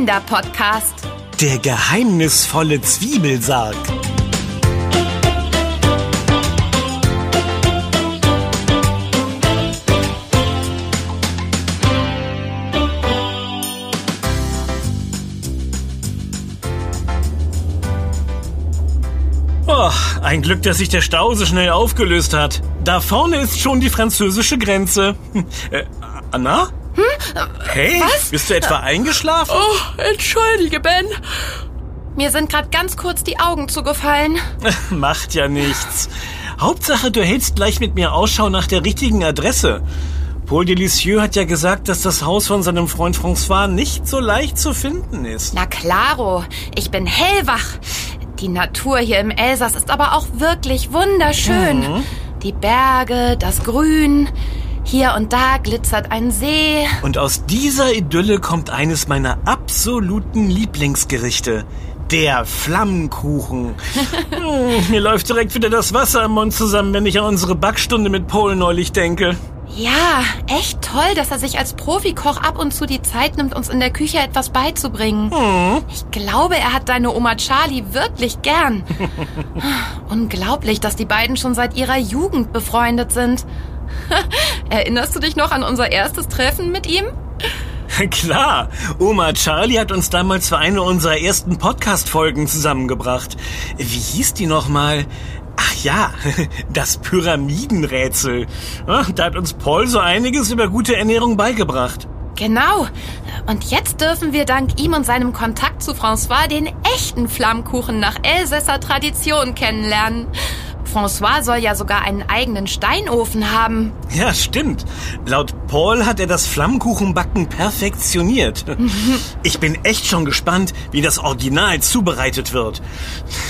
Kinderpodcast. Der geheimnisvolle Zwiebelsarg. Oh, ein Glück, dass sich der Stau so schnell aufgelöst hat. Da vorne ist schon die französische Grenze. Äh, Anna? Hey, Was? bist du etwa eingeschlafen? Oh, entschuldige, Ben. Mir sind gerade ganz kurz die Augen zugefallen. Macht ja nichts. Hauptsache, du hältst gleich mit mir Ausschau nach der richtigen Adresse. Paul Delicieux hat ja gesagt, dass das Haus von seinem Freund François nicht so leicht zu finden ist. Na klaro, ich bin hellwach. Die Natur hier im Elsass ist aber auch wirklich wunderschön. Die Berge, das Grün. Hier und da glitzert ein See. Und aus dieser Idylle kommt eines meiner absoluten Lieblingsgerichte. Der Flammkuchen. Hm, mir läuft direkt wieder das Wasser im Mund zusammen, wenn ich an unsere Backstunde mit Paul neulich denke. Ja, echt toll, dass er sich als Profikoch ab und zu die Zeit nimmt, uns in der Küche etwas beizubringen. Ich glaube, er hat deine Oma Charlie wirklich gern. Unglaublich, dass die beiden schon seit ihrer Jugend befreundet sind. Erinnerst du dich noch an unser erstes Treffen mit ihm? Klar, Oma Charlie hat uns damals für eine unserer ersten Podcast-Folgen zusammengebracht. Wie hieß die nochmal? Ach ja, das Pyramidenrätsel. Ah, Da hat uns Paul so einiges über gute Ernährung beigebracht. Genau. Und jetzt dürfen wir dank ihm und seinem Kontakt zu François den echten Flammkuchen nach Elsässer Tradition kennenlernen. François soll ja sogar einen eigenen Steinofen haben. Ja, stimmt. Laut Paul hat er das Flammkuchenbacken perfektioniert. Ich bin echt schon gespannt, wie das Original zubereitet wird.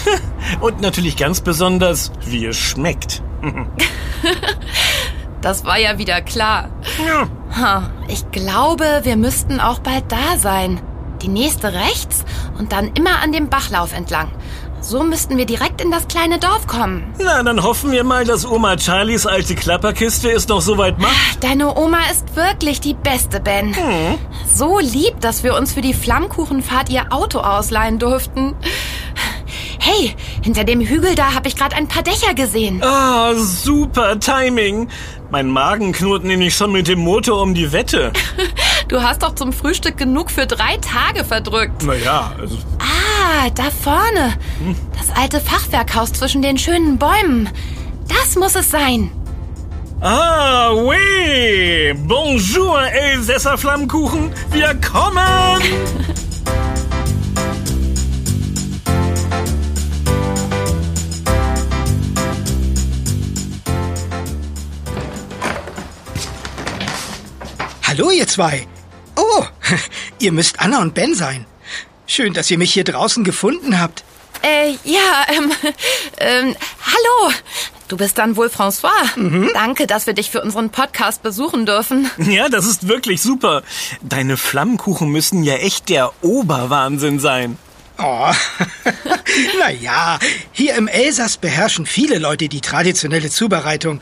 Und natürlich ganz besonders, wie es schmeckt. Das war ja wieder klar. Ja. Ich glaube, wir müssten auch bald da sein. Die nächste rechts und dann immer an dem Bachlauf entlang. So müssten wir direkt in das kleine Dorf kommen. Na, dann hoffen wir mal, dass Oma Charlies alte Klapperkiste es noch so weit macht. Deine Oma ist wirklich die beste, Ben. So lieb, dass wir uns für die Flammkuchenfahrt ihr Auto ausleihen durften. Hey, hinter dem Hügel da habe ich gerade ein paar Dächer gesehen. Ah, super Timing. Mein Magen knurrt nämlich schon mit dem Motor um die Wette. Du hast doch zum Frühstück genug für drei Tage verdrückt. Naja, also Ah, da vorne. Das alte Fachwerkhaus zwischen den schönen Bäumen. Das muss es sein. Ah, oui! Bonjour, Elsässer Flammkuchen! Wir kommen! Hallo, ihr zwei. Oh, ihr müsst Anna und Ben sein. Schön, dass ihr mich hier draußen gefunden habt. Äh, ja, ähm, ähm, hallo. Du bist dann wohl François. Danke, dass wir dich für unseren Podcast besuchen dürfen. Ja, das ist wirklich super. Deine Flammkuchen müssen ja echt der Oberwahnsinn sein. Oh, naja, hier im Elsass beherrschen viele Leute die traditionelle Zubereitung.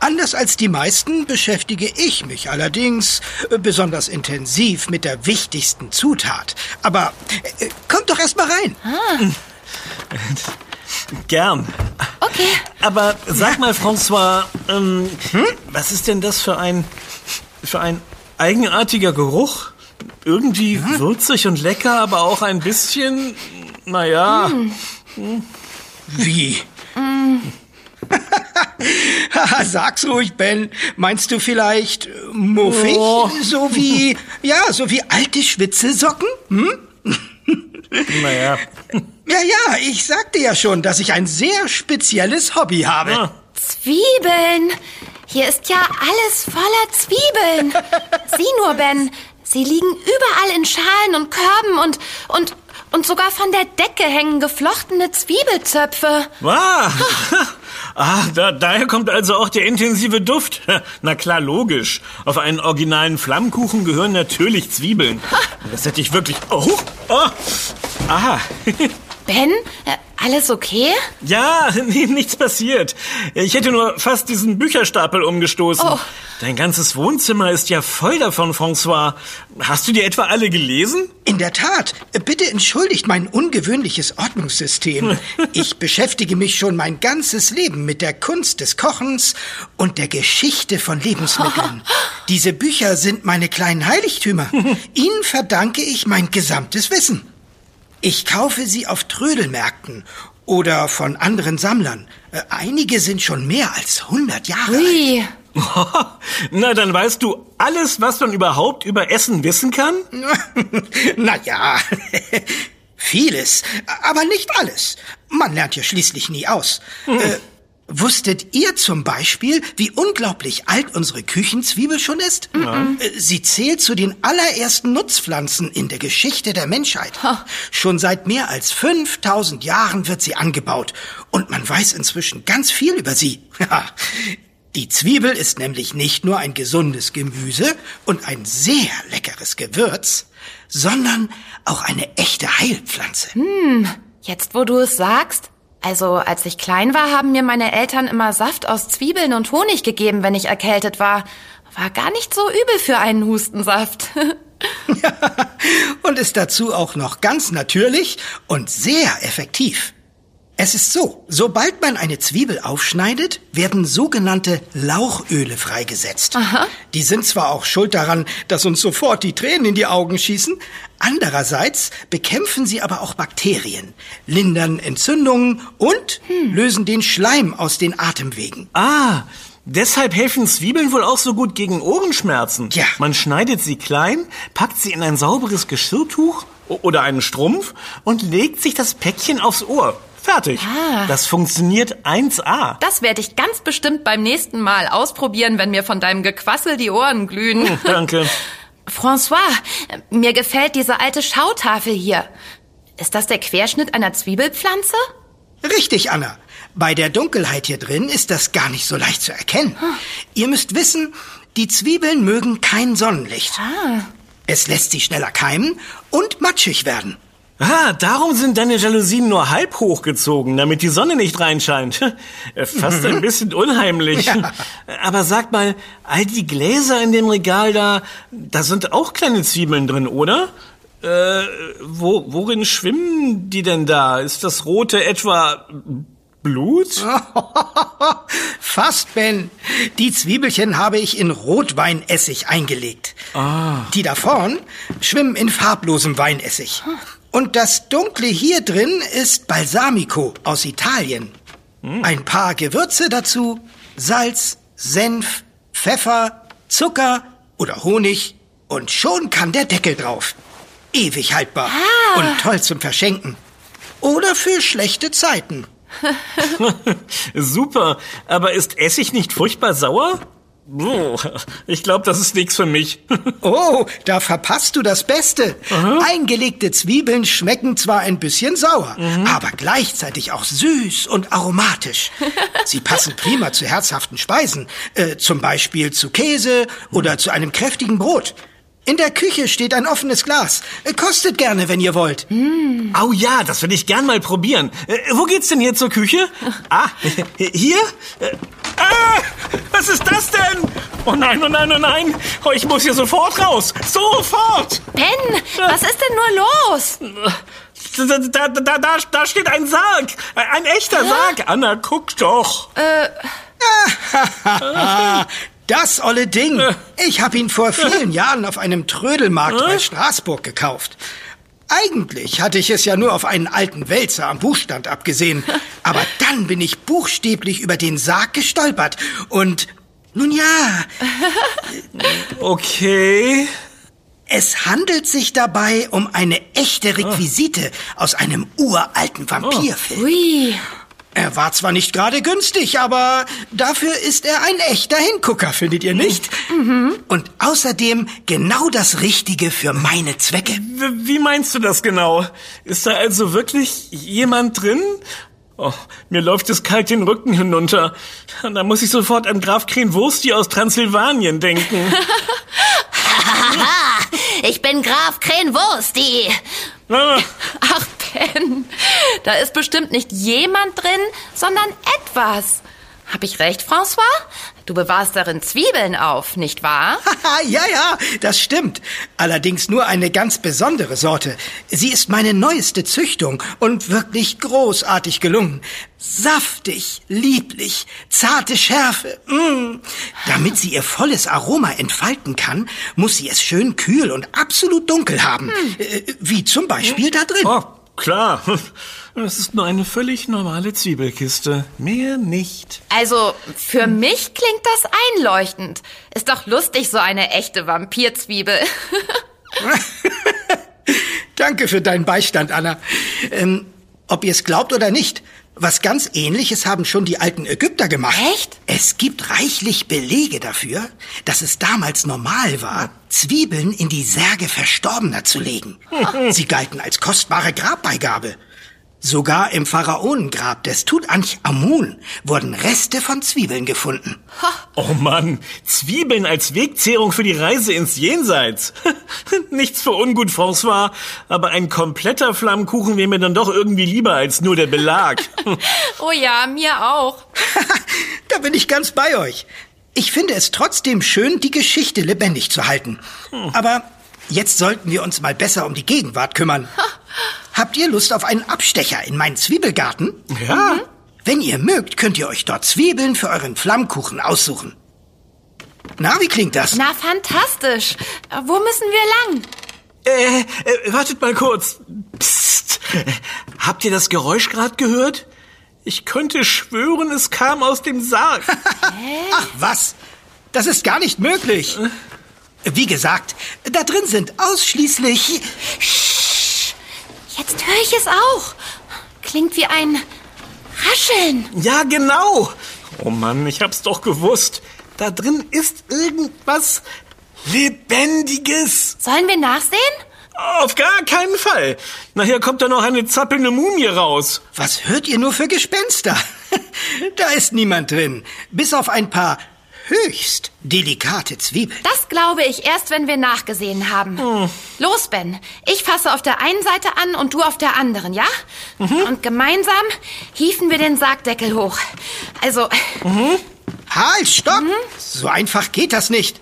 Anders als die meisten beschäftige ich mich allerdings äh, besonders intensiv mit der wichtigsten Zutat. Aber äh, kommt doch erst mal rein. Gern. Okay. Aber sag mal, François, ähm, was ist denn das für ein, für ein eigenartiger Geruch? Irgendwie würzig und lecker, aber auch ein bisschen, naja, Wie? Haha, Sag's ruhig, Ben. Meinst du vielleicht äh, muffig? Oh. So wie, ja, so wie alte Schwitzelsocken? Hm? naja. Ja, ja, ich sagte ja schon, dass ich ein sehr spezielles Hobby habe. Ah. Zwiebeln. Hier ist ja alles voller Zwiebeln. Sieh nur, Ben. Sie liegen überall in Schalen und Körben und, und, und sogar von der Decke hängen geflochtene Zwiebelzöpfe. Ah, ah da, daher kommt also auch der intensive Duft. Na klar, logisch. Auf einen originalen Flammkuchen gehören natürlich Zwiebeln. Das hätte ich wirklich... Oh, oh. Aha. Ben, äh, alles okay? Ja, nichts passiert. Ich hätte nur fast diesen Bücherstapel umgestoßen. Oh. Dein ganzes Wohnzimmer ist ja voll davon, François. Hast du die etwa alle gelesen? In der Tat. Bitte entschuldigt mein ungewöhnliches Ordnungssystem. Ich beschäftige mich schon mein ganzes Leben mit der Kunst des Kochens und der Geschichte von Lebensmitteln. Diese Bücher sind meine kleinen Heiligtümer. Ihnen verdanke ich mein gesamtes Wissen. Ich kaufe sie auf Trödelmärkten oder von anderen Sammlern. Äh, Einige sind schon mehr als 100 Jahre alt. Ui. Na, dann weißt du alles, was man überhaupt über Essen wissen kann? Na ja, vieles, aber nicht alles. Man lernt ja schließlich nie aus. Äh, wusstet ihr zum Beispiel, wie unglaublich alt unsere Küchenzwiebel schon ist? Äh, Sie zählt zu den allerersten Nutzpflanzen in der Geschichte der Menschheit. Schon seit mehr als 5000 Jahren wird sie angebaut und man weiß inzwischen ganz viel über sie. Die Zwiebel ist nämlich nicht nur ein gesundes Gemüse und ein sehr leckeres Gewürz, sondern auch eine echte Heilpflanze. Jetzt, wo du es sagst. Also, als ich klein war, haben mir meine Eltern immer Saft aus Zwiebeln und Honig gegeben, wenn ich erkältet war. War gar nicht so übel für einen Hustensaft. und ist dazu auch noch ganz natürlich und sehr effektiv. Es ist so, sobald man eine Zwiebel aufschneidet, werden sogenannte Lauchöle freigesetzt. Die sind zwar auch schuld daran, dass uns sofort die Tränen in die Augen schießen, andererseits bekämpfen sie aber auch Bakterien, lindern Entzündungen und lösen den Schleim aus den Atemwegen. Ah, deshalb helfen Zwiebeln wohl auch so gut gegen Ohrenschmerzen. Ja. Man schneidet sie klein, packt sie in ein sauberes Geschirrtuch oder einen Strumpf und legt sich das Päckchen aufs Ohr. Fertig. Ah. Das funktioniert 1A. Das werde ich ganz bestimmt beim nächsten Mal ausprobieren, wenn mir von deinem Gequassel die Ohren glühen. Danke. François, mir gefällt diese alte Schautafel hier. Ist das der Querschnitt einer Zwiebelpflanze? Richtig, Anna. Bei der Dunkelheit hier drin ist das gar nicht so leicht zu erkennen. Ihr müsst wissen, die Zwiebeln mögen kein Sonnenlicht. Es lässt sie schneller keimen und matschig werden. Ah, darum sind deine Jalousien nur halb hochgezogen, damit die Sonne nicht reinscheint. Äh, Fast ein bisschen unheimlich. Aber sag mal, all die Gläser in dem Regal da, da sind auch kleine Zwiebeln drin, oder? Äh, wo, worin schwimmen die denn da? Ist das rote etwa Blut? Fast, Ben. Die Zwiebelchen habe ich in Rotweinessig eingelegt. Die da vorn schwimmen in farblosem Weinessig. Und das Dunkle hier drin ist Balsamico aus Italien. Ein paar Gewürze dazu, Salz, Senf, Pfeffer, Zucker oder Honig und schon kann der Deckel drauf. Ewig haltbar und toll zum Verschenken. Oder für schlechte Zeiten. Super. Aber ist Essig nicht furchtbar sauer? Oh, Ich glaube, das ist nichts für mich. Oh, da verpasst du das Beste. Eingelegte Zwiebeln schmecken zwar ein bisschen sauer, aber gleichzeitig auch süß und aromatisch. Sie passen prima zu herzhaften Speisen, äh, zum Beispiel zu Käse oder zu einem kräftigen Brot. In der Küche steht ein offenes Glas. Äh, Kostet gerne, wenn ihr wollt. Oh ja, das will ich gern mal probieren. Äh, wo geht's denn hier zur Küche? Ah, hier? Äh, ah, was ist das denn? Oh nein, oh nein, oh nein. Oh, ich muss hier sofort raus. Sofort. Ben, was ist denn nur los? Da, da, da, da, steht ein Sarg. Ein echter Sarg. Anna, guck doch. Das olle Ding. Ich habe ihn vor vielen Jahren auf einem Trödelmarkt bei Straßburg gekauft. Eigentlich hatte ich es ja nur auf einen alten Wälzer am Buchstand abgesehen. Aber dann bin ich buchstäblich über den Sarg gestolpert. Und nun ja, Okay. es handelt sich dabei um eine echte Requisite aus einem uralten Vampirfilm. Ui. Er war zwar nicht gerade günstig, aber dafür ist er ein echter Hingucker, findet ihr nicht? Und außerdem genau das Richtige für meine Zwecke. W- Wie meinst du das genau? Ist da also wirklich jemand drin? Oh, mir läuft es kalt den Rücken hinunter. Da muss ich sofort an Graf Krenwursti aus Transsilvanien denken. Ich bin Graf Krenwursti. Ah, Ach, Ben, da ist bestimmt nicht jemand drin, sondern etwas. Hab ich recht, François? Du bewahrst darin Zwiebeln auf, nicht wahr? ja, ja, das stimmt. Allerdings nur eine ganz besondere Sorte. Sie ist meine neueste Züchtung und wirklich großartig gelungen. Saftig, lieblich, zarte Schärfe. Mm. Damit sie ihr volles Aroma entfalten kann, muss sie es schön kühl und absolut dunkel haben. Hm. Äh, wie zum Beispiel da drin. Oh, klar. Es ist nur eine völlig normale Zwiebelkiste. Mehr nicht. Also, für mich klingt das einleuchtend. Ist doch lustig, so eine echte Vampirzwiebel. Danke für deinen Beistand, Anna. Ähm, ob ihr es glaubt oder nicht, was ganz ähnliches haben schon die alten Ägypter gemacht. Echt? Es gibt reichlich Belege dafür, dass es damals normal war, Zwiebeln in die Särge Verstorbener zu legen. Sie galten als kostbare Grabbeigabe. Sogar im Pharaonengrab des Tutanchamun wurden Reste von Zwiebeln gefunden. Oh Mann, Zwiebeln als Wegzehrung für die Reise ins Jenseits. Nichts für ungut, François, aber ein kompletter Flammkuchen wäre mir dann doch irgendwie lieber als nur der Belag. oh ja, mir auch. da bin ich ganz bei euch. Ich finde es trotzdem schön, die Geschichte lebendig zu halten. Hm. Aber jetzt sollten wir uns mal besser um die Gegenwart kümmern. Habt ihr Lust auf einen Abstecher in meinen Zwiebelgarten? Ja. Mhm. Wenn ihr mögt, könnt ihr euch dort Zwiebeln für euren Flammkuchen aussuchen. Na, wie klingt das? Na, fantastisch. Wo müssen wir lang? Äh, äh wartet mal kurz. Psst. Habt ihr das Geräusch gerade gehört? Ich könnte schwören, es kam aus dem Sarg. Ach, was? Das ist gar nicht möglich. Wie gesagt, da drin sind ausschließlich... Jetzt höre ich es auch. Klingt wie ein Rascheln. Ja, genau. Oh Mann, ich hab's doch gewusst. Da drin ist irgendwas Lebendiges. Sollen wir nachsehen? Auf gar keinen Fall. Nachher kommt da noch eine zappelnde Mumie raus. Was hört ihr nur für Gespenster? da ist niemand drin. Bis auf ein paar höchst delikate Zwiebeln. Das glaube ich erst, wenn wir nachgesehen haben. Hm. Los, Ben. Ich fasse auf der einen Seite an und du auf der anderen, ja? Mhm. Und gemeinsam hieven wir den Sargdeckel hoch. Also. Mhm. Halt, stopp! Mhm. So einfach geht das nicht.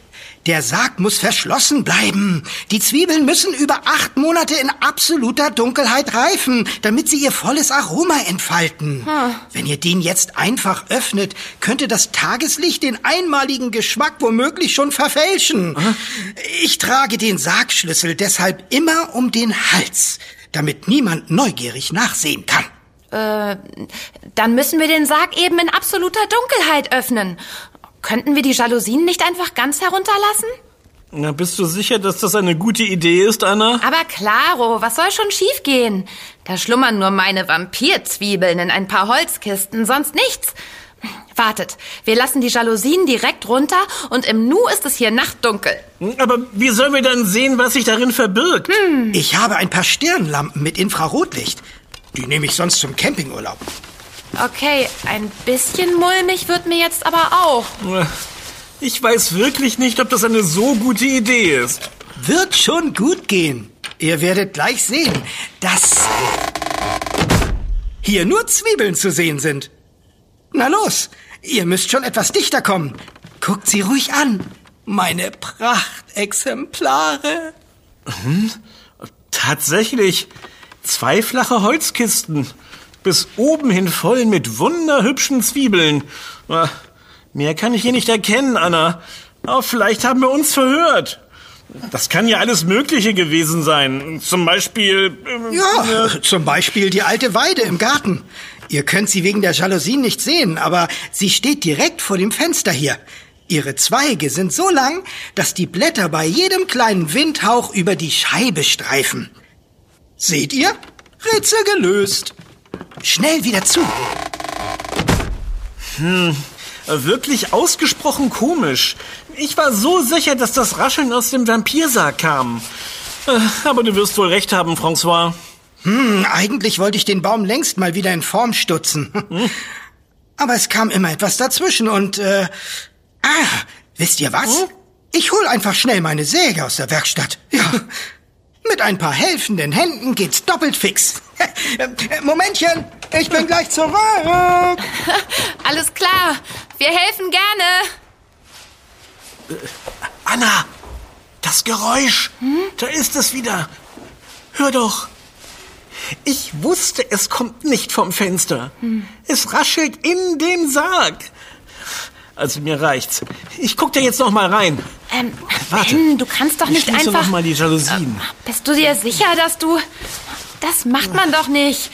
Der Sarg muss verschlossen bleiben. Die Zwiebeln müssen über acht Monate in absoluter Dunkelheit reifen, damit sie ihr volles Aroma entfalten. Hm. Wenn ihr den jetzt einfach öffnet, könnte das Tageslicht den einmaligen Geschmack womöglich schon verfälschen. Hm. Ich trage den Sargschlüssel deshalb immer um den Hals, damit niemand neugierig nachsehen kann. Äh, dann müssen wir den Sarg eben in absoluter Dunkelheit öffnen. Könnten wir die Jalousien nicht einfach ganz herunterlassen? Na, bist du sicher, dass das eine gute Idee ist, Anna? Aber klaro, was soll schon schiefgehen? Da schlummern nur meine Vampirzwiebeln in ein paar Holzkisten, sonst nichts. Wartet, wir lassen die Jalousien direkt runter und im Nu ist es hier nachtdunkel. Aber wie sollen wir dann sehen, was sich darin verbirgt? Hm. Ich habe ein paar Stirnlampen mit Infrarotlicht. Die nehme ich sonst zum Campingurlaub. Okay, ein bisschen mulmig wird mir jetzt aber auch. Ich weiß wirklich nicht, ob das eine so gute Idee ist. Wird schon gut gehen. Ihr werdet gleich sehen, dass hier nur Zwiebeln zu sehen sind. Na los, ihr müsst schon etwas dichter kommen. Guckt sie ruhig an. Meine Prachtexemplare. Hm? Tatsächlich. Zwei flache Holzkisten bis oben hin voll mit wunderhübschen Zwiebeln. Ah, mehr kann ich hier nicht erkennen, Anna. Aber vielleicht haben wir uns verhört. Das kann ja alles Mögliche gewesen sein. Zum Beispiel. Äh, ja, äh, zum Beispiel die alte Weide im Garten. Ihr könnt sie wegen der Jalousien nicht sehen, aber sie steht direkt vor dem Fenster hier. Ihre Zweige sind so lang, dass die Blätter bei jedem kleinen Windhauch über die Scheibe streifen. Seht ihr? Rätsel gelöst. Schnell wieder zu. Hm, wirklich ausgesprochen komisch. Ich war so sicher, dass das Rascheln aus dem Vampirsarg kam. Äh, aber du wirst wohl recht haben, François. Hm, eigentlich wollte ich den Baum längst mal wieder in Form stutzen. Hm? Aber es kam immer etwas dazwischen und, äh, ah, wisst ihr was? Hm? Ich hol einfach schnell meine Säge aus der Werkstatt. Ja. Mit ein paar helfenden Händen geht's doppelt fix. Äh, Momentchen, ich bin gleich zurück. Alles klar, wir helfen gerne. Anna, das Geräusch. Da ist es wieder. Hör doch. Ich wusste, es kommt nicht vom Fenster. Es raschelt in dem Sarg. Also mir reicht's. Ich guck da jetzt noch mal rein. Ähm, Warte. Ben, du kannst doch Ich nicht einfach... noch mal die Jalousien. Bist du dir sicher, dass du... Das macht man doch nicht.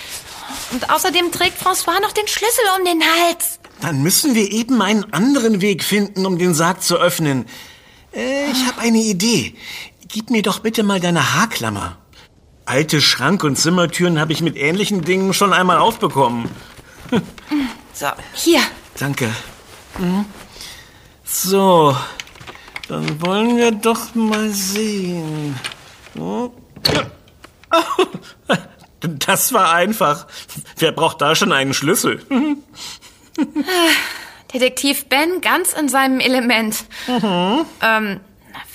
Und außerdem trägt François noch den Schlüssel um den Hals. Dann müssen wir eben einen anderen Weg finden, um den Sarg zu öffnen. Äh, ich habe eine Idee. Gib mir doch bitte mal deine Haarklammer. Alte Schrank- und Zimmertüren habe ich mit ähnlichen Dingen schon einmal aufbekommen. So, hier. Danke. Mhm. So, dann wollen wir doch mal sehen. Das war einfach. Wer braucht da schon einen Schlüssel? Detektiv Ben ganz in seinem Element. Ähm,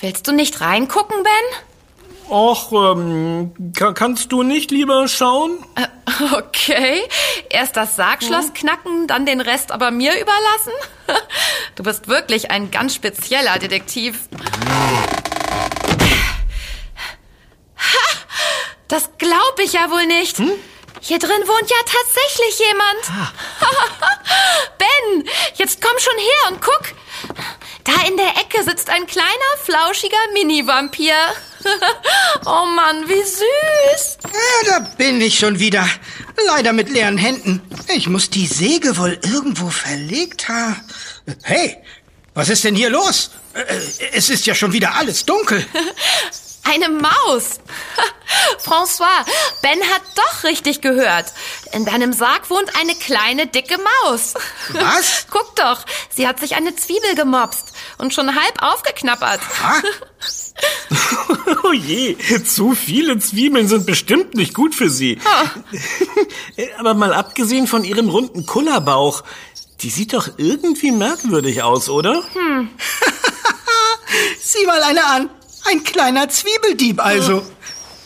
willst du nicht reingucken, Ben? Och, ähm, ka- kannst du nicht lieber schauen? Äh, Okay. Erst das Sargschloss knacken, dann den Rest aber mir überlassen? Du bist wirklich ein ganz spezieller Detektiv. Ha! Das glaube ich ja wohl nicht. Hier drin wohnt ja tatsächlich jemand. ben, jetzt komm schon her und guck. Da in der Ecke sitzt ein kleiner, flauschiger Mini-Vampir. oh Mann, wie süß. Ja, da bin ich schon wieder. Leider mit leeren Händen. Ich muss die Säge wohl irgendwo verlegt haben. Hey, was ist denn hier los? Äh, Es ist ja schon wieder alles dunkel. Eine Maus. François, Ben hat doch richtig gehört. In deinem Sarg wohnt eine kleine, dicke Maus. Was? Guck doch, sie hat sich eine Zwiebel gemopst und schon halb aufgeknappert. Oh je, zu viele Zwiebeln sind bestimmt nicht gut für sie. Aber mal abgesehen von ihrem runden Kullerbauch, die sieht doch irgendwie merkwürdig aus, oder? Sieh mal eine an. Ein kleiner Zwiebeldieb also.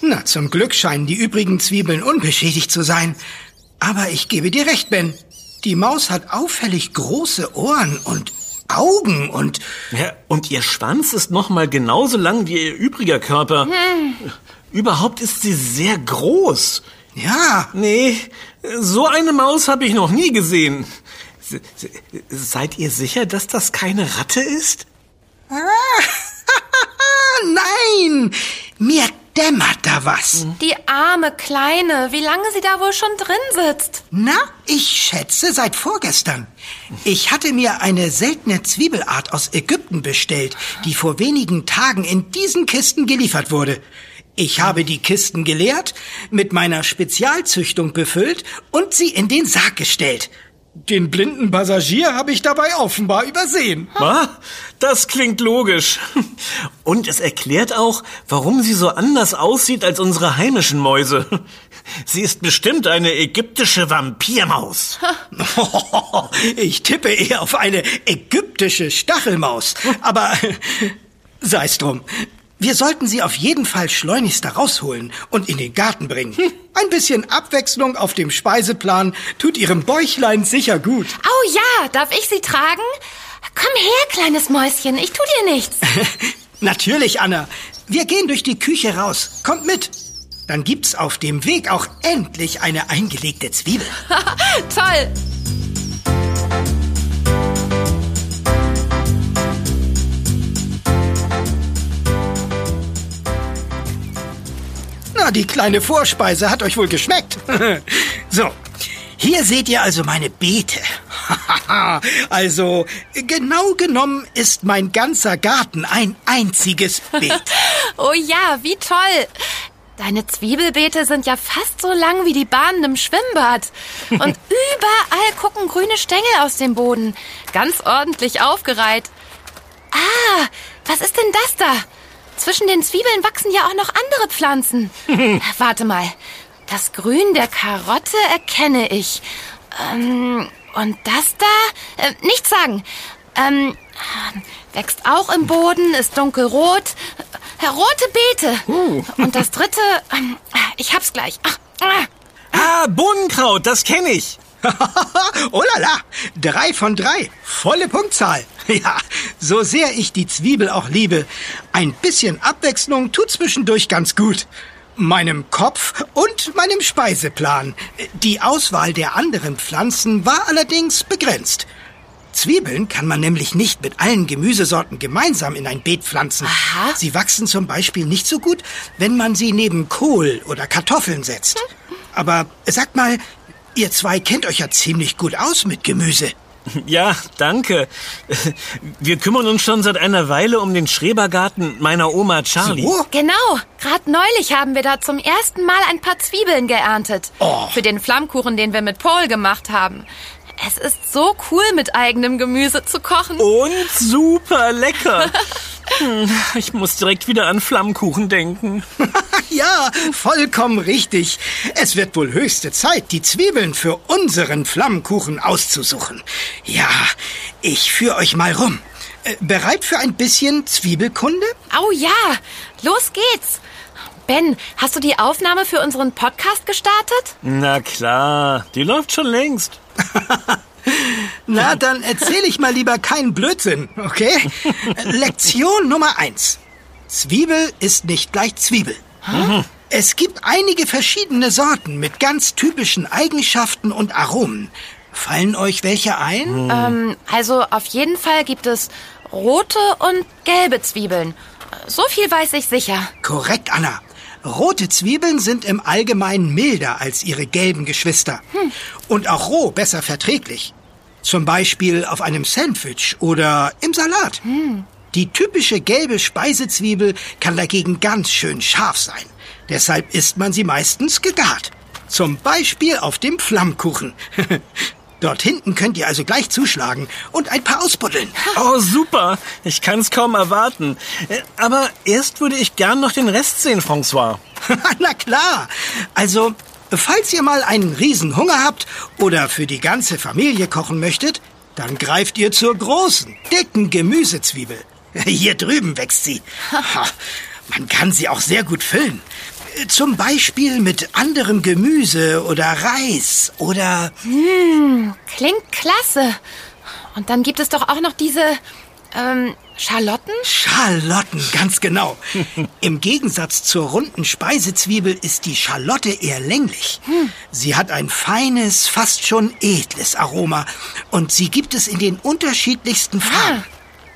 Na, zum Glück scheinen die übrigen Zwiebeln unbeschädigt zu sein. Aber ich gebe dir recht, Ben. Die Maus hat auffällig große Ohren und Augen und... Ja, und ihr Schwanz ist noch mal genauso lang wie ihr übriger Körper. Überhaupt ist sie sehr groß. Ja, Nee, so eine Maus habe ich noch nie gesehen. Se- se- Seid ihr sicher, dass das keine Ratte ist? nein! Mir dämmert da was. Die arme Kleine, wie lange sie da wohl schon drin sitzt. Na, ich schätze seit vorgestern. Ich hatte mir eine seltene Zwiebelart aus Ägypten bestellt, die vor wenigen Tagen in diesen Kisten geliefert wurde. Ich habe die Kisten geleert, mit meiner Spezialzüchtung befüllt und sie in den Sarg gestellt. Den blinden Passagier habe ich dabei offenbar übersehen. Was? Das klingt logisch. Und es erklärt auch, warum sie so anders aussieht als unsere heimischen Mäuse. Sie ist bestimmt eine ägyptische Vampirmaus. Ich tippe eher auf eine ägyptische Stachelmaus. Aber sei's drum. Wir sollten sie auf jeden Fall schleunigst da rausholen und in den Garten bringen. Ein bisschen Abwechslung auf dem Speiseplan tut ihrem Bäuchlein sicher gut. Oh ja, darf ich sie tragen? Komm her, kleines Mäuschen, ich tu dir nichts. Natürlich, Anna. Wir gehen durch die Küche raus. Kommt mit. Dann gibt's auf dem Weg auch endlich eine eingelegte Zwiebel. Toll. Na, die kleine Vorspeise hat euch wohl geschmeckt. so, hier seht ihr also meine Beete. also, genau genommen ist mein ganzer Garten ein einziges Beet. Oh ja, wie toll. Deine Zwiebelbeete sind ja fast so lang wie die Bahnen im Schwimmbad. Und überall gucken grüne Stängel aus dem Boden. Ganz ordentlich aufgereiht. Ah, was ist denn das da? Zwischen den Zwiebeln wachsen ja auch noch andere Pflanzen. Äh, Warte mal. Das Grün der Karotte erkenne ich. Ähm, und das da? Äh, nichts sagen. Ähm, wächst auch im Boden, ist dunkelrot. rote Beete. Und das dritte, ähm, ich hab's gleich. Ach, ah. Ah, Bohnenkraut, das kenne ich. oh la la, drei von drei. Volle Punktzahl. Ja, so sehr ich die Zwiebel auch liebe, ein bisschen Abwechslung tut zwischendurch ganz gut. Meinem Kopf und meinem Speiseplan. Die Auswahl der anderen Pflanzen war allerdings begrenzt. Zwiebeln kann man nämlich nicht mit allen Gemüsesorten gemeinsam in ein Beet pflanzen. Aha. Sie wachsen zum Beispiel nicht so gut, wenn man sie neben Kohl oder Kartoffeln setzt. Aber sagt mal, ihr zwei kennt euch ja ziemlich gut aus mit Gemüse. Ja, danke. Wir kümmern uns schon seit einer Weile um den Schrebergarten meiner Oma Charlie. So? Genau, gerade neulich haben wir da zum ersten Mal ein paar Zwiebeln geerntet. Oh. Für den Flammkuchen, den wir mit Paul gemacht haben. Es ist so cool, mit eigenem Gemüse zu kochen. Und super lecker. Hm, Ich muss direkt wieder an Flammkuchen denken. Ja, vollkommen richtig. Es wird wohl höchste Zeit, die Zwiebeln für unseren Flammkuchen auszusuchen. Ja, ich führe euch mal rum. Äh, Bereit für ein bisschen Zwiebelkunde? Oh ja, los geht's. Ben, hast du die Aufnahme für unseren Podcast gestartet? Na klar, die läuft schon längst. Na, dann erzähle ich mal lieber keinen Blödsinn, okay? Lektion Nummer eins. Zwiebel ist nicht gleich Zwiebel. Es gibt einige verschiedene Sorten mit ganz typischen Eigenschaften und Aromen. Fallen euch welche ein? Ähm, also auf jeden Fall gibt es rote und gelbe Zwiebeln. So viel weiß ich sicher. Korrekt, Anna. Rote Zwiebeln sind im Allgemeinen milder als ihre gelben Geschwister. Und auch roh besser verträglich. Zum Beispiel auf einem Sandwich oder im Salat. Die typische gelbe Speisezwiebel kann dagegen ganz schön scharf sein. Deshalb isst man sie meistens gegart. Zum Beispiel auf dem Flammkuchen. Dort hinten könnt ihr also gleich zuschlagen und ein paar ausbuddeln. Oh, super. Ich kann es kaum erwarten. Äh, Aber erst würde ich gern noch den Rest sehen, François. Na klar. Also, falls ihr mal einen Riesenhunger habt oder für die ganze Familie kochen möchtet, dann greift ihr zur großen, dicken Gemüsezwiebel. Hier drüben wächst sie. Man kann sie auch sehr gut füllen. Zum Beispiel mit anderem Gemüse oder Reis oder... Klingt klasse. Und dann gibt es doch auch noch diese ähm, Schalotten? Schalotten, ganz genau. Im Gegensatz zur runden Speisezwiebel ist die Schalotte eher länglich. Sie hat ein feines, fast schon edles Aroma und sie gibt es in den unterschiedlichsten Farben.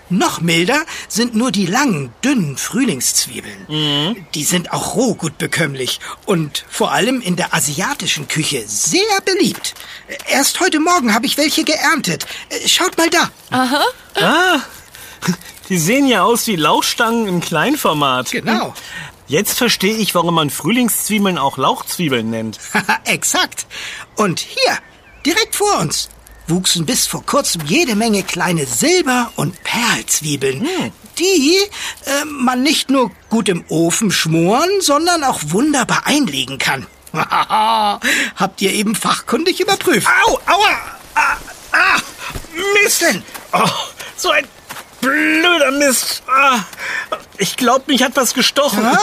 Noch milder sind nur die langen, dünnen Frühlingszwiebeln. Die sind auch roh gut bekömmlich und vor allem in der asiatischen Küche sehr beliebt. Erst heute Morgen habe ich welche geerntet. Schaut mal da. Ah, die sehen ja aus wie Lauchstangen im Kleinformat. Genau. Jetzt verstehe ich, warum man Frühlingszwiebeln auch Lauchzwiebeln nennt. Haha, Exakt. Und hier, direkt vor uns, wuchsen bis vor kurzem jede Menge kleine Silber- und Perlzwiebeln, die äh, man nicht nur gut im Ofen schmoren, sondern auch wunderbar einlegen kann. Habt ihr eben fachkundig überprüft? Au, aua, ah, ah, Mist. denn? Oh, so ein blöder Mist. Ah, ich glaube, mich hat was gestochen. Ja?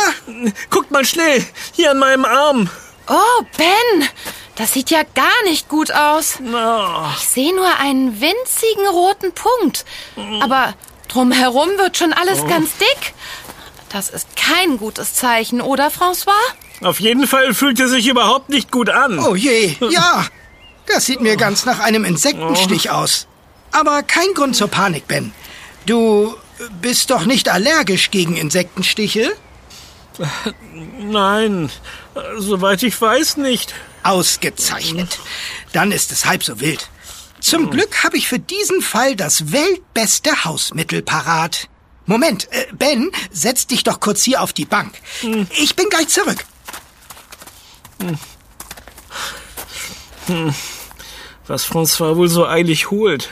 Guckt mal schnell, hier an meinem Arm. Oh, Ben, das sieht ja gar nicht gut aus. Oh. Ich sehe nur einen winzigen roten Punkt. Aber drumherum wird schon alles ganz dick. Das ist kein gutes Zeichen, oder, François? Auf jeden Fall fühlt er sich überhaupt nicht gut an. Oh je, ja. Das sieht mir ganz nach einem Insektenstich aus. Aber kein Grund zur Panik, Ben. Du bist doch nicht allergisch gegen Insektenstiche? Nein, soweit ich weiß nicht. Ausgezeichnet. Dann ist es halb so wild. Zum Glück habe ich für diesen Fall das weltbeste Hausmittel parat. Moment, äh, Ben, setz dich doch kurz hier auf die Bank. Ich bin gleich zurück. Was François wohl so eilig holt.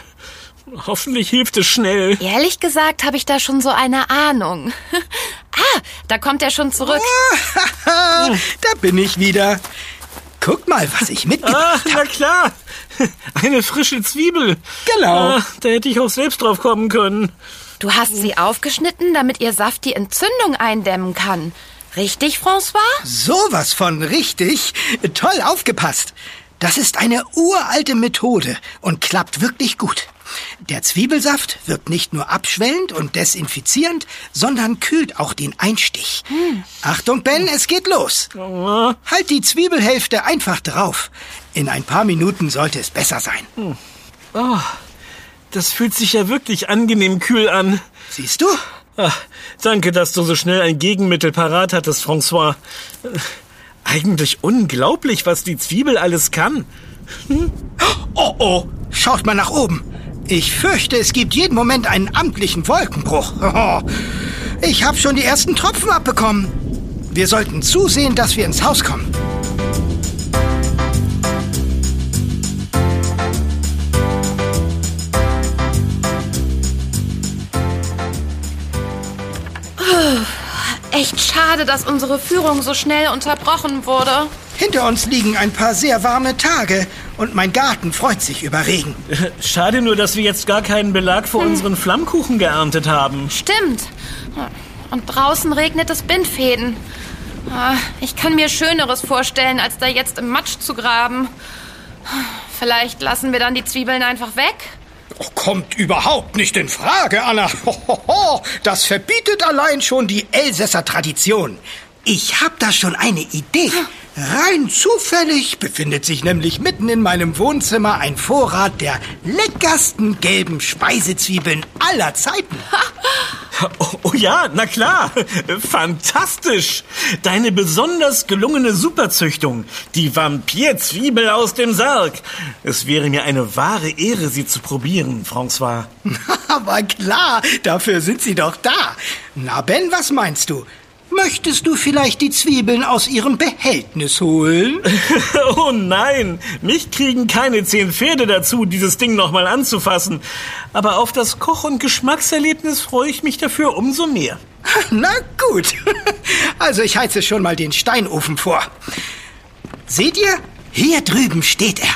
Hoffentlich hilft es schnell. Ehrlich gesagt habe ich da schon so eine Ahnung. ah, da kommt er schon zurück. da bin ich wieder. Guck mal, was ich Ah, mitgebracht na habe. klar. Eine frische Zwiebel. Genau. Ah, da hätte ich auch selbst drauf kommen können. Du hast sie aufgeschnitten, damit ihr Saft die Entzündung eindämmen kann. Richtig, François? Sowas von richtig. Toll aufgepasst. Das ist eine uralte Methode und klappt wirklich gut. Der Zwiebelsaft wirkt nicht nur abschwellend und desinfizierend, sondern kühlt auch den Einstich. Achtung, Ben, es geht los. Halt die Zwiebelhälfte einfach drauf. In ein paar Minuten sollte es besser sein. das fühlt sich ja wirklich angenehm kühl an. Siehst du? Ah, danke, dass du so schnell ein Gegenmittel parat hattest, François. Eigentlich unglaublich, was die Zwiebel alles kann. Oh oh, schaut mal nach oben. Ich fürchte, es gibt jeden Moment einen amtlichen Wolkenbruch. Ich habe schon die ersten Tropfen abbekommen. Wir sollten zusehen, dass wir ins Haus kommen. Echt schade, dass unsere Führung so schnell unterbrochen wurde. Hinter uns liegen ein paar sehr warme Tage und mein Garten freut sich über Regen. Schade nur, dass wir jetzt gar keinen Belag für unseren Flammkuchen geerntet haben. Stimmt. Und draußen regnet es Bindfäden. Ah, Ich kann mir Schöneres vorstellen, als da jetzt im Matsch zu graben. Vielleicht lassen wir dann die Zwiebeln einfach weg? Oh, kommt überhaupt nicht in Frage, Anna. Das verbietet allein schon die Elsässer Tradition. Ich hab da schon eine Idee. Rein zufällig befindet sich nämlich mitten in meinem Wohnzimmer ein Vorrat der leckersten gelben Speisezwiebeln aller Zeiten. Oh, oh ja, na klar. Fantastisch. Deine besonders gelungene Superzüchtung. Die Vampirzwiebel aus dem Sarg. Es wäre mir eine wahre Ehre, sie zu probieren, François. Aber klar, dafür sind sie doch da. Na, Ben, was meinst du? Möchtest du vielleicht die Zwiebeln aus ihrem Behältnis holen? Oh nein, mich kriegen keine zehn Pferde dazu, dieses Ding nochmal anzufassen. Aber auf das Koch- und Geschmackserlebnis freue ich mich dafür umso mehr. Na gut. Also ich heize schon mal den Steinofen vor. Seht ihr? Hier drüben steht er.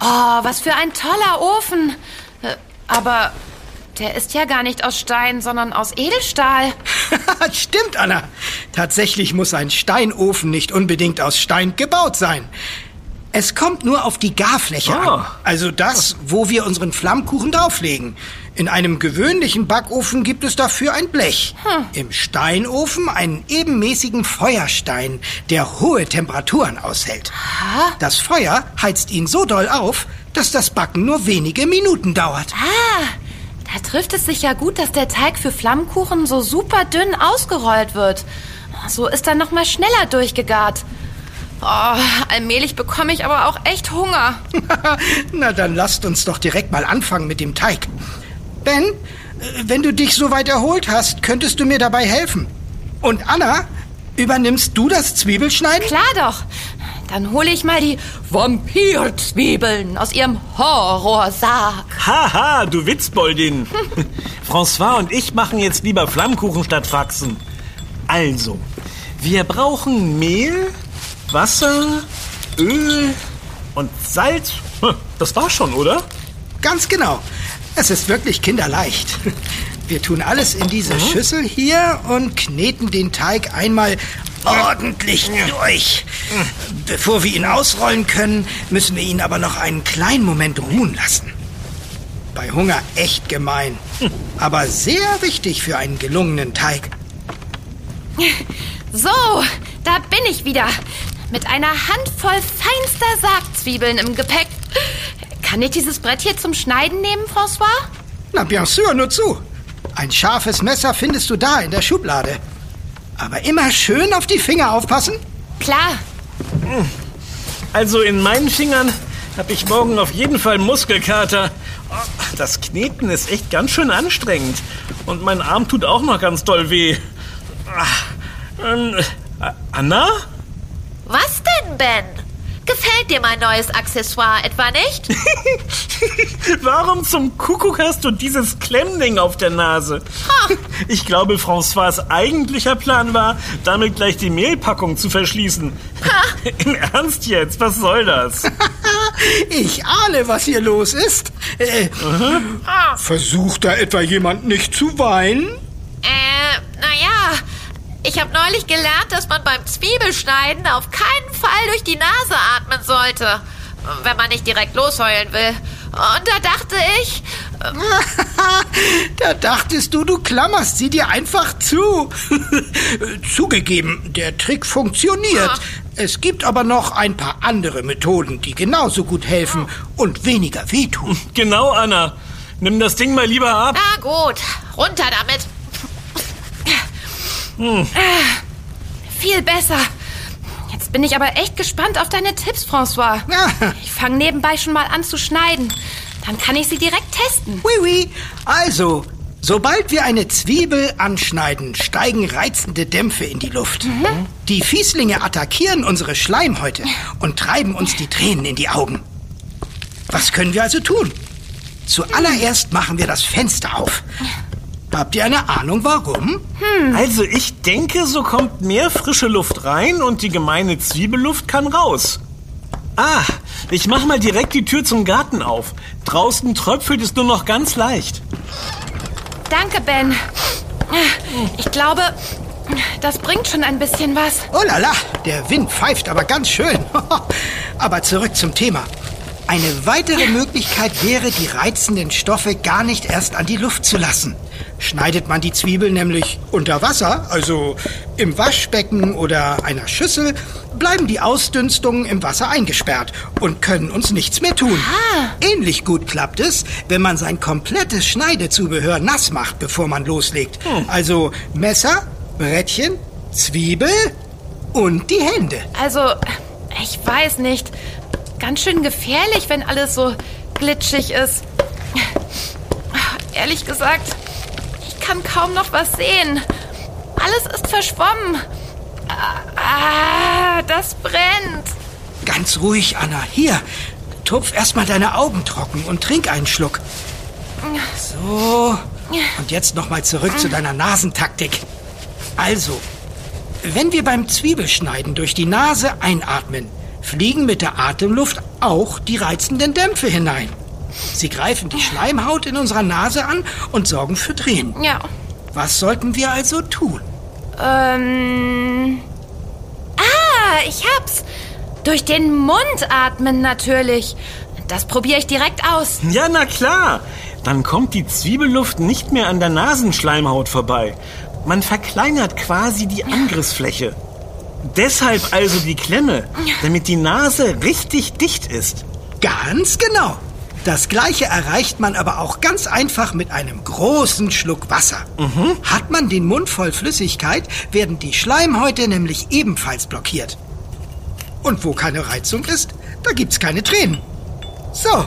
Oh, was für ein toller Ofen. Äh, Aber der ist ja gar nicht aus Stein, sondern aus Edelstahl. Stimmt, Anna. Tatsächlich muss ein Steinofen nicht unbedingt aus Stein gebaut sein. Es kommt nur auf die Garfläche Ah. an. Also das, wo wir unseren Flammkuchen drauflegen. In einem gewöhnlichen Backofen gibt es dafür ein Blech. Im Steinofen einen ebenmäßigen Feuerstein, der hohe Temperaturen aushält. Das Feuer heizt ihn so doll auf, dass das Backen nur wenige Minuten dauert. Ah, da trifft es sich ja gut, dass der Teig für Flammkuchen so super dünn ausgerollt wird. So ist er noch mal schneller durchgegart. Oh, allmählich bekomme ich aber auch echt Hunger. Na, dann lasst uns doch direkt mal anfangen mit dem Teig. Ben, wenn du dich so weit erholt hast, könntest du mir dabei helfen. Und Anna, übernimmst du das Zwiebelschneiden? Klar doch. Dann hole ich mal die Vampirzwiebeln aus ihrem Horrorsarg. Haha, du Witzboldin. François und ich machen jetzt lieber Flammkuchen statt Faxen. Also, wir brauchen Mehl, Wasser, Öl und Salz. Hm, Das war schon, oder? Ganz genau. Es ist wirklich kinderleicht. Wir tun alles in diese Schüssel hier und kneten den Teig einmal ordentlich durch. Bevor wir ihn ausrollen können, müssen wir ihn aber noch einen kleinen Moment ruhen lassen. Bei Hunger echt gemein, aber sehr wichtig für einen gelungenen Teig. So, da bin ich wieder. Mit einer Handvoll feinster Sargzwiebeln im Gepäck. Kann ich dieses Brett hier zum Schneiden nehmen, François? Na bien sûr, nur zu. Ein scharfes Messer findest du da in der Schublade. Aber immer schön auf die Finger aufpassen. Klar. Also in meinen Fingern habe ich morgen auf jeden Fall Muskelkater. Oh, Das Kneten ist echt ganz schön anstrengend. Und mein Arm tut auch noch ganz doll weh. Ah, ähm, äh, Anna? Was denn, Ben? Gefällt dir mein neues Accessoire etwa nicht? Warum zum Kuckuck hast du dieses Klemmding auf der Nase? Ich glaube, François' eigentlicher Plan war, damit gleich die Mehlpackung zu verschließen. Im Ernst jetzt? Was soll das? Ich ahne, was hier los ist. Äh, versucht da etwa jemand nicht zu weinen? Äh, naja, ich habe neulich gelernt, dass man beim Zwiebelschneiden auf keinen Fall durch die Nase atmen sollte, wenn man nicht direkt losheulen will. Und da dachte ich, Da dachtest du, du klammerst sie dir einfach zu. Zugegeben, der Trick funktioniert. Ah. Es gibt aber noch ein paar andere Methoden, die genauso gut helfen und weniger wehtun. Genau, Anna. Nimm das Ding mal lieber ab. na gut, runter damit. Viel besser. Jetzt bin ich aber echt gespannt auf deine Tipps, François. Ja. Ich fange nebenbei schon mal an zu schneiden. Dann kann ich sie direkt testen. Oui, oui. Also, sobald wir eine Zwiebel anschneiden, steigen reizende Dämpfe in die Luft. Die Fieslinge attackieren unsere Schleimhäute und treiben uns die Tränen in die Augen. Was können wir also tun? Zuallererst machen wir das Fenster auf. Habt ihr eine Ahnung, warum? Also ich denke, so kommt mehr frische Luft rein und die gemeine Zwiebelluft kann raus. Ah, ich mach mal direkt die Tür zum Garten auf. Draußen tröpfelt es nur noch ganz leicht. Danke, Ben. Ich glaube, das bringt schon ein bisschen was. Oh la la, der Wind pfeift aber ganz schön. aber zurück zum Thema. Eine weitere Möglichkeit wäre, die reizenden Stoffe gar nicht erst an die Luft zu lassen. Schneidet man die Zwiebel nämlich unter Wasser, also im Waschbecken oder einer Schüssel, bleiben die Ausdünstungen im Wasser eingesperrt und können uns nichts mehr tun. Ähnlich gut klappt es, wenn man sein komplettes Schneidezubehör nass macht, bevor man loslegt. Also Messer, Brettchen, Zwiebel und die Hände. Also, ich weiß nicht. Ganz schön gefährlich, wenn alles so glitschig ist. Ehrlich gesagt, kann kaum noch was sehen. Alles ist verschwommen. Ah, das brennt. Ganz ruhig, Anna. Hier, tupf erstmal deine Augen trocken und trink einen Schluck. So. Und jetzt nochmal zurück zu deiner Nasentaktik. Also, wenn wir beim Zwiebelschneiden durch die Nase einatmen, fliegen mit der Atemluft auch die reizenden Dämpfe hinein. Sie greifen die Schleimhaut in unserer Nase an und sorgen für Tränen. Ja. Was sollten wir also tun? Ähm. Ah, ich hab's. Durch den Mund atmen natürlich. Das probiere ich direkt aus. Ja, na klar. Dann kommt die Zwiebelluft nicht mehr an der Nasenschleimhaut vorbei. Man verkleinert quasi die Angriffsfläche. Deshalb also die Klemme, damit die Nase richtig dicht ist. Ganz genau. Das gleiche erreicht man aber auch ganz einfach mit einem großen Schluck Wasser. Hat man den Mund voll Flüssigkeit, werden die Schleimhäute nämlich ebenfalls blockiert. Und wo keine Reizung ist, da gibt's keine Tränen. So,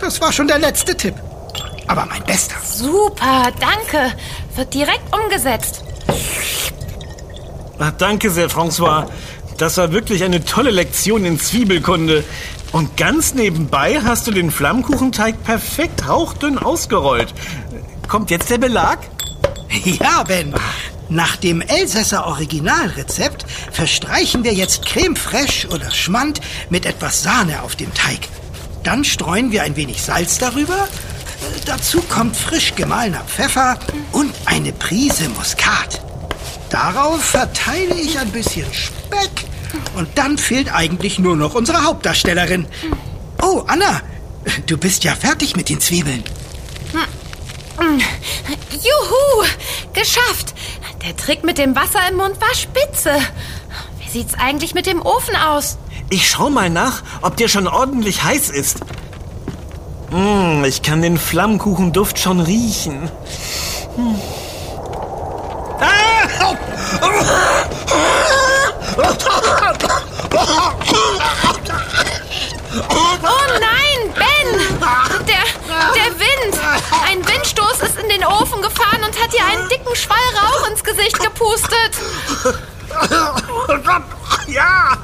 das war schon der letzte Tipp. Aber mein bester. Super, danke. Wird direkt umgesetzt. Ach, danke sehr, François. Das war wirklich eine tolle Lektion in Zwiebelkunde. Und ganz nebenbei hast du den Flammkuchenteig perfekt hauchdünn ausgerollt. Kommt jetzt der Belag? Ja, Ben. Nach dem Elsässer Originalrezept verstreichen wir jetzt Creme fraiche oder Schmand mit etwas Sahne auf dem Teig. Dann streuen wir ein wenig Salz darüber. Dazu kommt frisch gemahlener Pfeffer und eine Prise Muskat. Darauf verteile ich ein bisschen Speck und dann fehlt eigentlich nur noch unsere Hauptdarstellerin. Oh, Anna, du bist ja fertig mit den Zwiebeln. Juhu, geschafft. Der Trick mit dem Wasser im Mund war spitze. Wie sieht's eigentlich mit dem Ofen aus? Ich schau mal nach, ob der schon ordentlich heiß ist. Hm, ich kann den Flammkuchenduft schon riechen. Hm. Ah! Oh nein, Ben! Der, der Wind! Ein Windstoß ist in den Ofen gefahren und hat dir einen dicken Schwall Rauch ins Gesicht gepustet. Ja!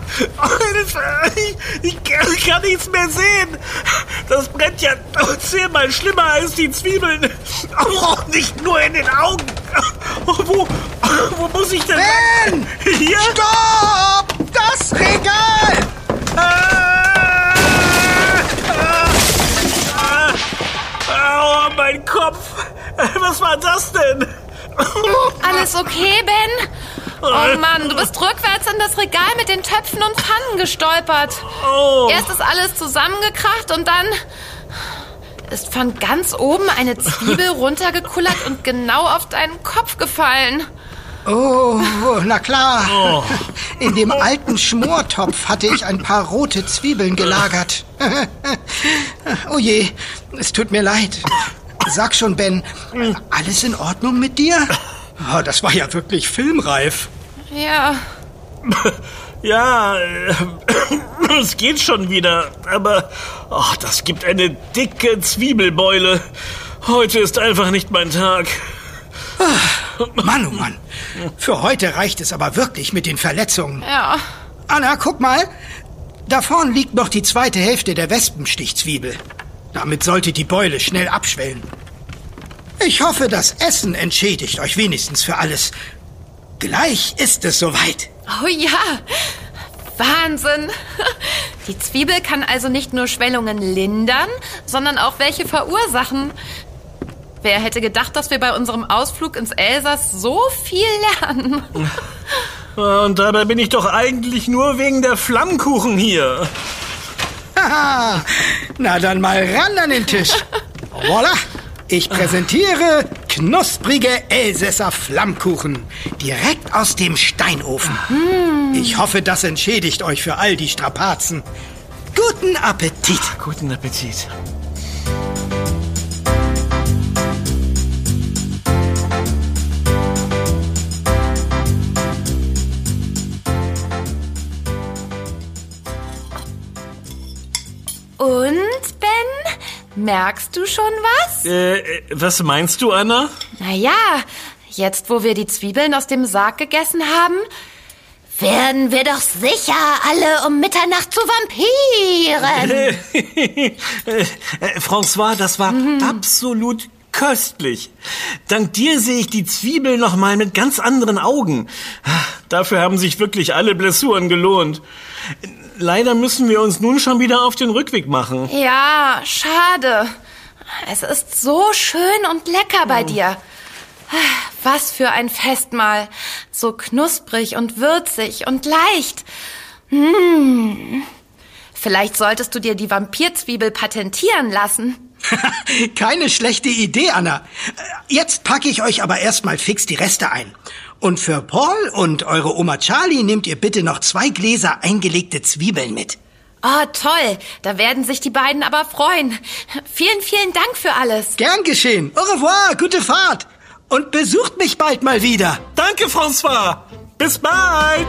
Ich, ich kann nichts mehr sehen. Das brennt ja zehnmal schlimmer als die Zwiebeln. Oh, nicht nur in den Augen. Wo, wo muss ich denn... Ben! Hier? Stopp! Das Regal! Ah! Ah! Ah! Oh, mein Kopf. Was war das denn? Alles okay, Ben? Oh Mann, du bist rückwärts in das Regal mit den Töpfen und Pfannen gestolpert. Oh. Erst ist alles zusammengekracht und dann ist von ganz oben eine Zwiebel runtergekullert und genau auf deinen Kopf gefallen. Oh, na klar. In dem alten Schmortopf hatte ich ein paar rote Zwiebeln gelagert. Oh je, es tut mir leid. Sag schon, Ben, alles in Ordnung mit dir? Oh, das war ja wirklich filmreif. Ja, Ja, äh, es geht schon wieder, aber oh, das gibt eine dicke Zwiebelbeule. Heute ist einfach nicht mein Tag. Mann, oh Mann. Für heute reicht es aber wirklich mit den Verletzungen. ja. Anna, guck mal. Da vorn liegt noch die zweite Hälfte der Wespenstichzwiebel. Damit sollte die Beule schnell abschwellen. Ich hoffe, das Essen entschädigt euch wenigstens für alles. Gleich ist es soweit. Oh ja, Wahnsinn. Die Zwiebel kann also nicht nur Schwellungen lindern, sondern auch welche verursachen. Wer hätte gedacht, dass wir bei unserem Ausflug ins Elsass so viel lernen? Und dabei bin ich doch eigentlich nur wegen der Flammkuchen hier. Na dann mal ran an den Tisch. Voila. Ich präsentiere knusprige Elsässer Flammkuchen. Direkt aus dem Steinofen. Ich hoffe, das entschädigt euch für all die Strapazen. Guten Appetit. Guten Appetit. Und, Ben, merkst du schon was? Äh, äh, was meinst du, Anna? Naja, jetzt wo wir die Zwiebeln aus dem Sarg gegessen haben, Werden wir doch sicher alle um Mitternacht zu Vampiren. äh, äh, François, das war absolut köstlich. Dank dir sehe ich die Zwiebel noch mal mit ganz anderen Augen. Dafür haben sich wirklich alle Blessuren gelohnt. Leider müssen wir uns nun schon wieder auf den Rückweg machen. Ja, schade. Es ist so schön und lecker bei dir. Was für ein Festmahl. So knusprig und würzig und leicht. Mmh. Vielleicht solltest du dir die Vampirzwiebel patentieren lassen. Keine schlechte Idee, Anna. Jetzt packe ich euch aber erstmal fix die Reste ein. Und für Paul und eure Oma Charlie nehmt ihr bitte noch zwei Gläser eingelegte Zwiebeln mit. Oh, toll. Da werden sich die beiden aber freuen. Vielen, vielen Dank für alles. Gern geschehen. Au revoir, gute Fahrt. Und besucht mich bald mal wieder. Danke, François. Bis bald.